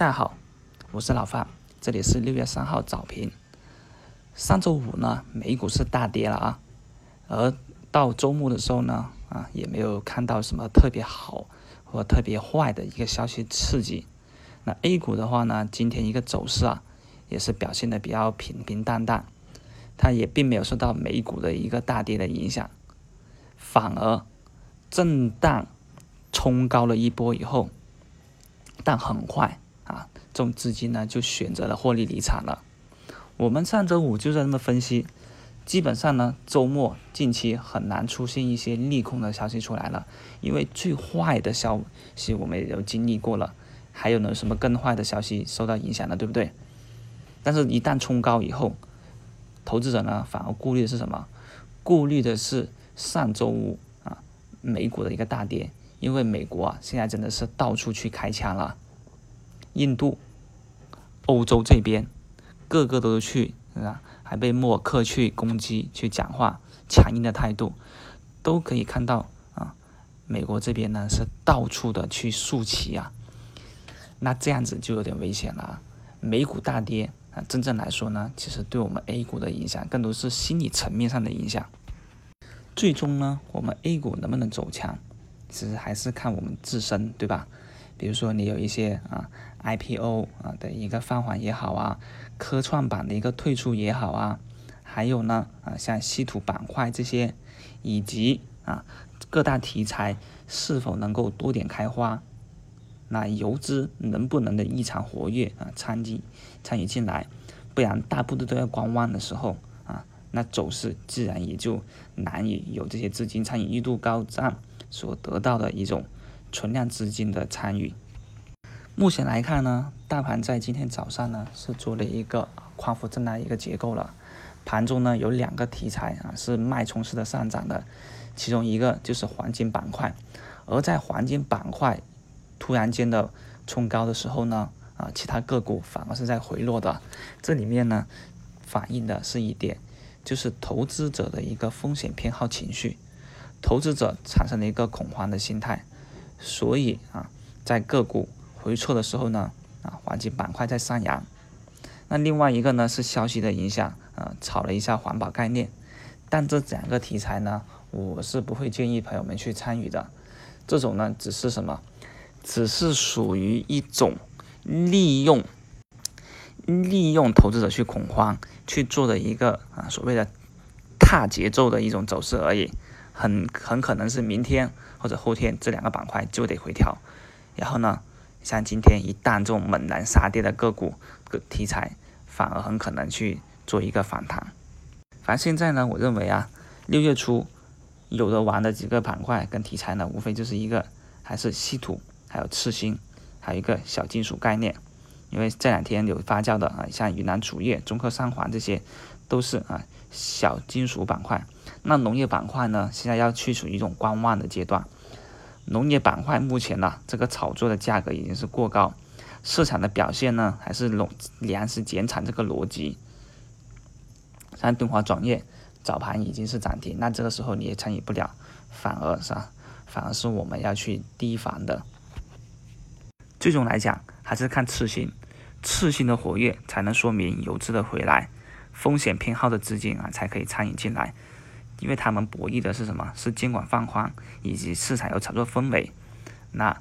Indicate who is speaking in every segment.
Speaker 1: 大家好，我是老范，这里是六月三号早评。上周五呢，美股是大跌了啊，而到周末的时候呢，啊也没有看到什么特别好或特别坏的一个消息刺激。那 A 股的话呢，今天一个走势啊，也是表现的比较平平淡淡，它也并没有受到美股的一个大跌的影响，反而震荡冲高了一波以后。但很快啊，这种资金呢就选择了获利离场了。我们上周五就在这么分析，基本上呢周末近期很难出现一些利空的消息出来了，因为最坏的消息我们也都经历过了，还有呢什么更坏的消息受到影响了，对不对？但是，一旦冲高以后，投资者呢反而顾虑的是什么？顾虑的是上周五啊美股的一个大跌。因为美国啊，现在真的是到处去开枪了，印度、欧洲这边，个个都去，啊，还被默克去攻击、去讲话，强硬的态度，都可以看到啊。美国这边呢是到处的去竖旗啊，那这样子就有点危险了。啊美股大跌啊，真正来说呢，其实对我们 A 股的影响更多是心理层面上的影响。最终呢，我们 A 股能不能走强？其实还是看我们自身，对吧？比如说你有一些啊 IPO 啊的一个放缓也好啊，科创板的一个退出也好啊，还有呢啊像稀土板块这些，以及啊各大题材是否能够多点开花，那游资能不能的异常活跃啊参与参与进来，不然大部分都要观望的时候啊，那走势自然也就难以有这些资金参与度高涨。所得到的一种存量资金的参与。目前来看呢，大盘在今天早上呢是做了一个宽幅震荡一个结构了。盘中呢有两个题材啊是脉冲式的上涨的，其中一个就是黄金板块。而在黄金板块突然间的冲高的时候呢，啊其他个股反而是在回落的。这里面呢反映的是一点，就是投资者的一个风险偏好情绪。投资者产生了一个恐慌的心态，所以啊，在个股回撤的时候呢，啊，黄金板块在上扬。那另外一个呢是消息的影响，啊，炒了一下环保概念。但这两个题材呢，我是不会建议朋友们去参与的。这种呢，只是什么？只是属于一种利用利用投资者去恐慌去做的一个啊所谓的踏节奏的一种走势而已。很很可能是明天或者后天这两个板块就得回调，然后呢，像今天一旦这种猛然杀跌的个股个题材，反而很可能去做一个反弹。反正现在呢，我认为啊，六月初有的玩的几个板块跟题材呢，无非就是一个还是稀土，还有次新，还有一个小金属概念。因为这两天有发酵的啊，像云南主业、中科三环这些，都是啊小金属板块。那农业板块呢，现在要去处于一种观望的阶段。农业板块目前呢，这个炒作的价格已经是过高，市场的表现呢，还是垄粮食减产这个逻辑。像敦煌转业早盘已经是涨停，那这个时候你也参与不了，反而是吧？反而是我们要去提防的。最终来讲，还是看次新，次新的活跃才能说明游资的回来，风险偏好的资金啊才可以参与进来。因为他们博弈的是什么？是监管放宽以及市场有炒作氛围，那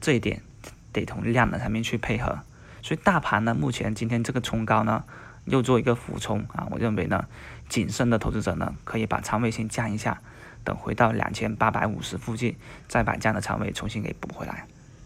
Speaker 1: 这一点得从量能上面去配合。所以大盘呢，目前今天这个冲高呢，又做一个俯冲啊，我认为呢，谨慎的投资者呢，可以把仓位先降一下，等回到两千八百五十附近，再把这样的仓位重新给补回来。